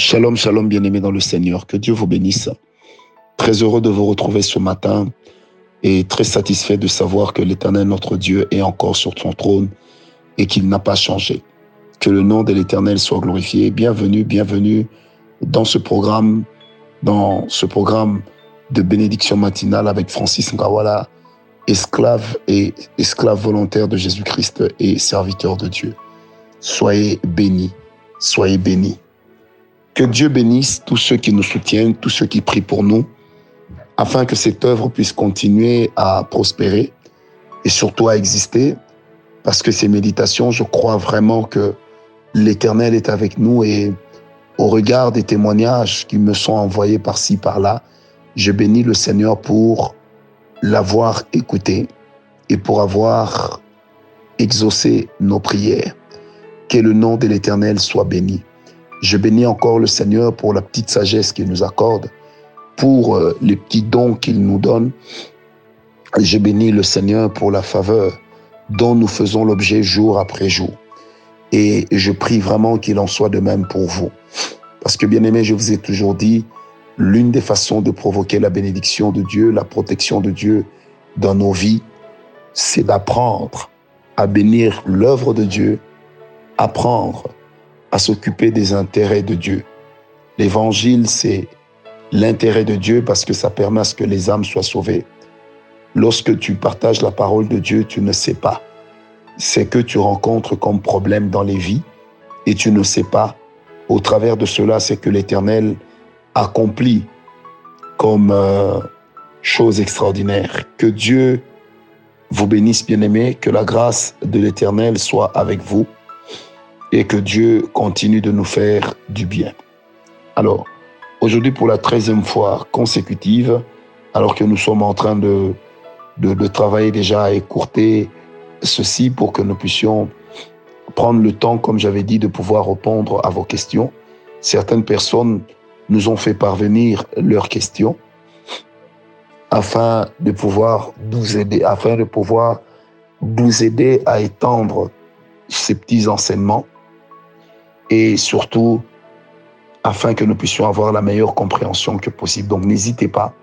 Shalom, shalom, bien-aimés dans le Seigneur. Que Dieu vous bénisse. Très heureux de vous retrouver ce matin et très satisfait de savoir que l'Éternel, notre Dieu, est encore sur son trône et qu'il n'a pas changé. Que le nom de l'Éternel soit glorifié. Bienvenue, bienvenue dans ce programme, dans ce programme de bénédiction matinale avec Francis Ngawala, esclave et esclave volontaire de Jésus-Christ et serviteur de Dieu. Soyez bénis, soyez bénis. Que Dieu bénisse tous ceux qui nous soutiennent, tous ceux qui prient pour nous, afin que cette œuvre puisse continuer à prospérer et surtout à exister, parce que ces méditations, je crois vraiment que l'Éternel est avec nous et au regard des témoignages qui me sont envoyés par-ci, par-là, je bénis le Seigneur pour l'avoir écouté et pour avoir exaucé nos prières. Que le nom de l'Éternel soit béni. Je bénis encore le Seigneur pour la petite sagesse qu'il nous accorde, pour euh, les petits dons qu'il nous donne. Je bénis le Seigneur pour la faveur dont nous faisons l'objet jour après jour. Et je prie vraiment qu'il en soit de même pour vous. Parce que bien aimé, je vous ai toujours dit, l'une des façons de provoquer la bénédiction de Dieu, la protection de Dieu dans nos vies, c'est d'apprendre à bénir l'œuvre de Dieu, apprendre à s'occuper des intérêts de Dieu. L'évangile, c'est l'intérêt de Dieu parce que ça permet à ce que les âmes soient sauvées. Lorsque tu partages la parole de Dieu, tu ne sais pas. C'est que tu rencontres comme problème dans les vies et tu ne sais pas. Au travers de cela, c'est que l'Éternel accomplit comme euh, chose extraordinaire. Que Dieu vous bénisse, bien-aimés, que la grâce de l'Éternel soit avec vous et que Dieu continue de nous faire du bien. Alors, aujourd'hui, pour la treizième fois consécutive, alors que nous sommes en train de, de, de, travailler déjà à écourter ceci pour que nous puissions prendre le temps, comme j'avais dit, de pouvoir répondre à vos questions. Certaines personnes nous ont fait parvenir leurs questions afin de pouvoir nous aider, afin de pouvoir nous aider à étendre ces petits enseignements et surtout afin que nous puissions avoir la meilleure compréhension que possible. Donc n'hésitez pas,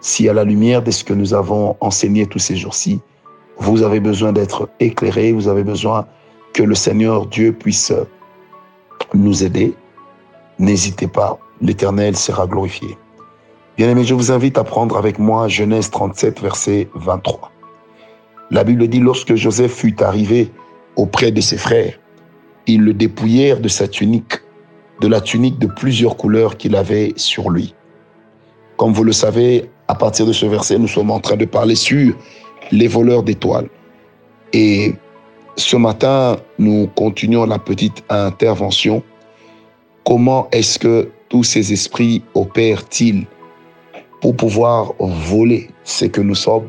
si à la lumière de ce que nous avons enseigné tous ces jours-ci, vous avez besoin d'être éclairé, vous avez besoin que le Seigneur Dieu puisse nous aider, n'hésitez pas, l'Éternel sera glorifié. Bien-aimés, je vous invite à prendre avec moi Genèse 37, verset 23. La Bible dit, lorsque Joseph fut arrivé auprès de ses frères, ils le dépouillèrent de sa tunique, de la tunique de plusieurs couleurs qu'il avait sur lui. Comme vous le savez, à partir de ce verset, nous sommes en train de parler sur les voleurs d'étoiles. Et ce matin, nous continuons la petite intervention. Comment est-ce que tous ces esprits opèrent-ils pour pouvoir voler ce que nous sommes,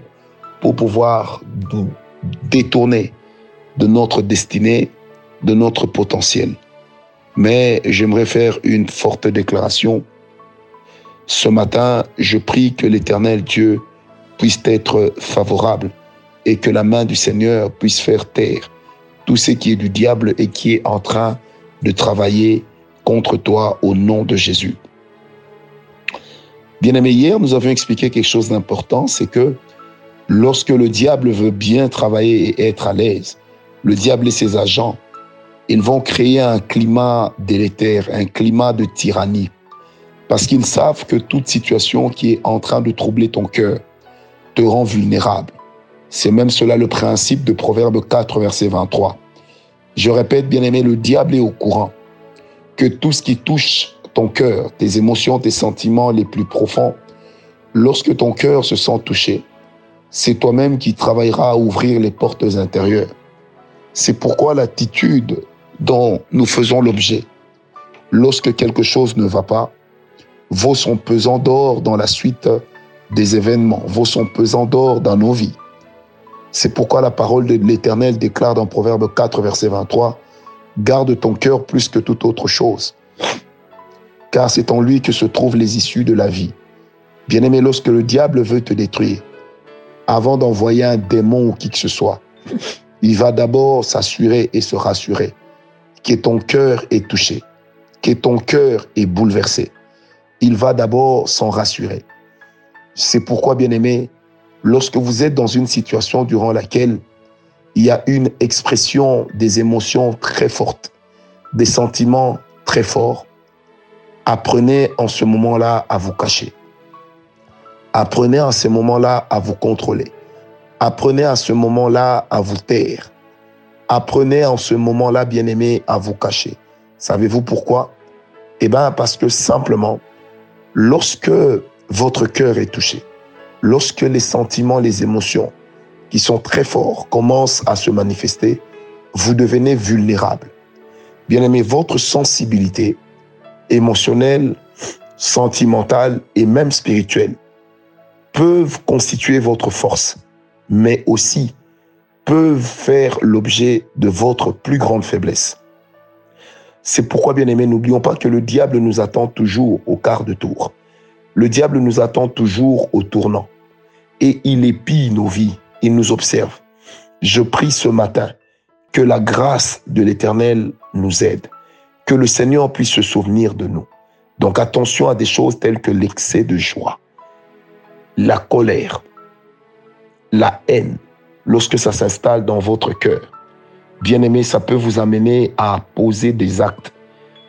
pour pouvoir nous détourner de notre destinée de notre potentiel. Mais j'aimerais faire une forte déclaration. Ce matin, je prie que l'Éternel Dieu puisse être favorable et que la main du Seigneur puisse faire taire tout ce qui est du diable et qui est en train de travailler contre toi au nom de Jésus. Bien-aimé, hier, nous avions expliqué quelque chose d'important, c'est que lorsque le diable veut bien travailler et être à l'aise, le diable et ses agents ils vont créer un climat délétère, un climat de tyrannie, parce qu'ils savent que toute situation qui est en train de troubler ton cœur te rend vulnérable. C'est même cela le principe de Proverbe 4, verset 23. Je répète, bien-aimé, le diable est au courant que tout ce qui touche ton cœur, tes émotions, tes sentiments les plus profonds, lorsque ton cœur se sent touché, c'est toi-même qui travailleras à ouvrir les portes intérieures. C'est pourquoi l'attitude dont nous faisons l'objet. Lorsque quelque chose ne va pas, vaut son pesant d'or dans la suite des événements, vaut son pesant d'or dans nos vies. C'est pourquoi la parole de l'Éternel déclare dans Proverbe 4, verset 23, Garde ton cœur plus que toute autre chose, car c'est en lui que se trouvent les issues de la vie. Bien-aimé, lorsque le diable veut te détruire, avant d'envoyer un démon ou qui que ce soit, il va d'abord s'assurer et se rassurer que ton cœur est touché, que ton cœur est bouleversé, il va d'abord s'en rassurer. C'est pourquoi, bien-aimé, lorsque vous êtes dans une situation durant laquelle il y a une expression des émotions très fortes, des sentiments très forts, apprenez en ce moment-là à vous cacher. Apprenez en ce moment-là à vous contrôler. Apprenez à ce moment-là à vous taire. Apprenez en ce moment-là, bien-aimé, à vous cacher. Savez-vous pourquoi? Eh bien, parce que simplement, lorsque votre cœur est touché, lorsque les sentiments, les émotions qui sont très forts commencent à se manifester, vous devenez vulnérable. Bien aimé, votre sensibilité émotionnelle, sentimentale et même spirituelle peuvent constituer votre force, mais aussi peuvent faire l'objet de votre plus grande faiblesse. C'est pourquoi, bien aimé, n'oublions pas que le diable nous attend toujours au quart de tour. Le diable nous attend toujours au tournant. Et il épie nos vies, il nous observe. Je prie ce matin que la grâce de l'Éternel nous aide, que le Seigneur puisse se souvenir de nous. Donc attention à des choses telles que l'excès de joie, la colère, la haine, lorsque ça s'installe dans votre cœur. Bien aimé, ça peut vous amener à poser des actes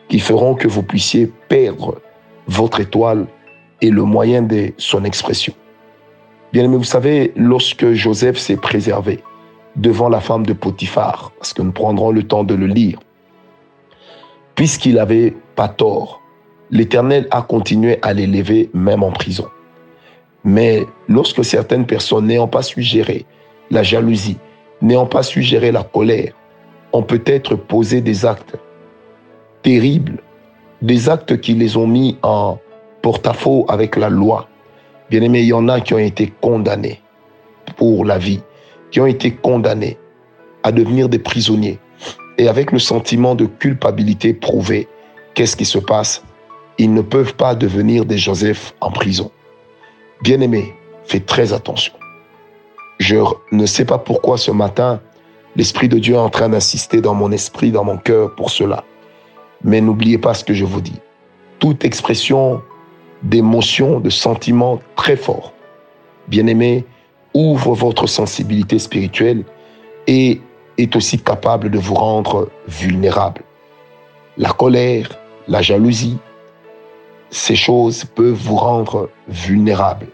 qui feront que vous puissiez perdre votre étoile et le moyen de son expression. Bien aimé, vous savez, lorsque Joseph s'est préservé devant la femme de Potiphar, parce que nous prendrons le temps de le lire, puisqu'il n'avait pas tort, l'Éternel a continué à l'élever même en prison. Mais lorsque certaines personnes n'ayant pas su gérer la jalousie, n'ayant pas su gérer la colère, ont peut-être posé des actes terribles, des actes qui les ont mis en porte-à-faux avec la loi. Bien aimé, il y en a qui ont été condamnés pour la vie, qui ont été condamnés à devenir des prisonniers. Et avec le sentiment de culpabilité prouvé, qu'est-ce qui se passe? Ils ne peuvent pas devenir des Joseph en prison. Bien aimé, fais très attention. Je ne sais pas pourquoi ce matin, l'Esprit de Dieu est en train d'insister dans mon esprit, dans mon cœur pour cela. Mais n'oubliez pas ce que je vous dis. Toute expression d'émotions, de sentiments très forts. Bien-aimé, ouvre votre sensibilité spirituelle et est aussi capable de vous rendre vulnérable. La colère, la jalousie, ces choses peuvent vous rendre vulnérable.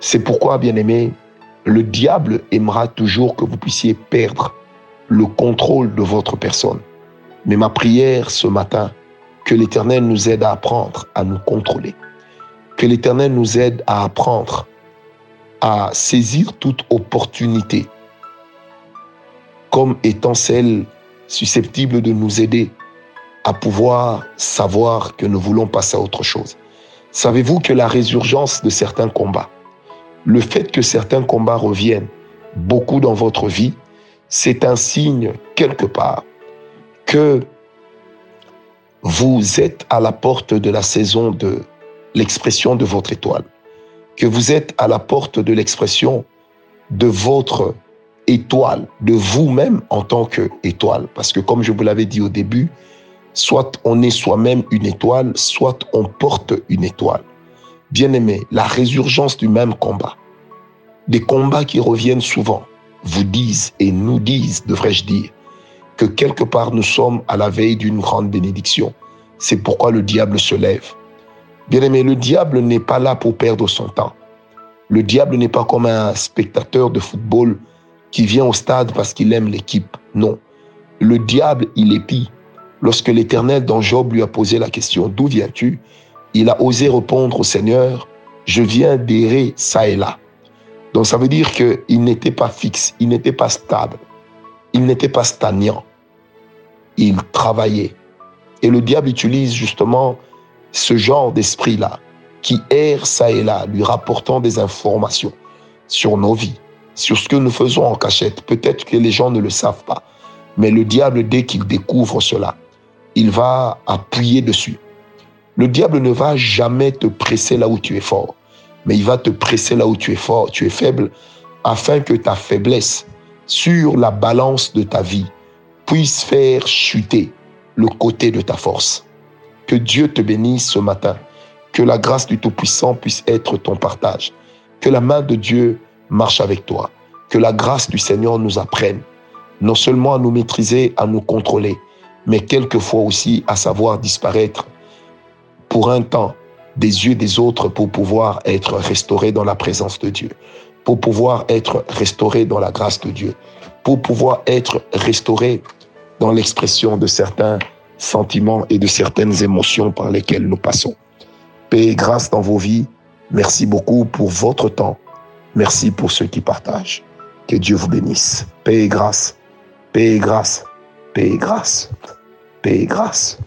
C'est pourquoi, bien-aimé, le diable aimera toujours que vous puissiez perdre le contrôle de votre personne. Mais ma prière ce matin, que l'Éternel nous aide à apprendre à nous contrôler. Que l'Éternel nous aide à apprendre à saisir toute opportunité comme étant celle susceptible de nous aider à pouvoir savoir que nous voulons passer à autre chose. Savez-vous que la résurgence de certains combats, le fait que certains combats reviennent beaucoup dans votre vie, c'est un signe quelque part que vous êtes à la porte de la saison de l'expression de votre étoile, que vous êtes à la porte de l'expression de votre étoile, de vous-même en tant qu'étoile. Parce que comme je vous l'avais dit au début, soit on est soi-même une étoile, soit on porte une étoile. Bien-aimé, la résurgence du même combat, des combats qui reviennent souvent, vous disent et nous disent, devrais-je dire, que quelque part nous sommes à la veille d'une grande bénédiction. C'est pourquoi le diable se lève. Bien aimé, le diable n'est pas là pour perdre son temps. Le diable n'est pas comme un spectateur de football qui vient au stade parce qu'il aime l'équipe. Non. Le diable, il épie. Lorsque l'Éternel dans Job lui a posé la question, d'où viens-tu? Il a osé répondre au Seigneur, je viens d'errer ça et là. Donc ça veut dire qu'il n'était pas fixe, il n'était pas stable il n'était pas stagnant. Il travaillait. Et le diable utilise justement ce genre d'esprit-là, qui erre ça et là, lui rapportant des informations sur nos vies, sur ce que nous faisons en cachette. Peut-être que les gens ne le savent pas. Mais le diable, dès qu'il découvre cela, il va appuyer dessus. Le diable ne va jamais te presser là où tu es fort, mais il va te presser là où tu es fort, tu es faible, afin que ta faiblesse sur la balance de ta vie puisse faire chuter le côté de ta force. Que Dieu te bénisse ce matin. Que la grâce du Tout-Puissant puisse être ton partage. Que la main de Dieu marche avec toi. Que la grâce du Seigneur nous apprenne non seulement à nous maîtriser, à nous contrôler, mais quelquefois aussi à savoir disparaître pour un temps des yeux des autres pour pouvoir être restauré dans la présence de Dieu, pour pouvoir être restauré dans la grâce de Dieu, pour pouvoir être restauré dans l'expression de certains sentiments et de certaines émotions par lesquelles nous passons. Paix et grâce dans vos vies. Merci beaucoup pour votre temps. Merci pour ceux qui partagent. Que Dieu vous bénisse. Paix et grâce. Paix et grâce. Paix et grâce. Paix et grâce.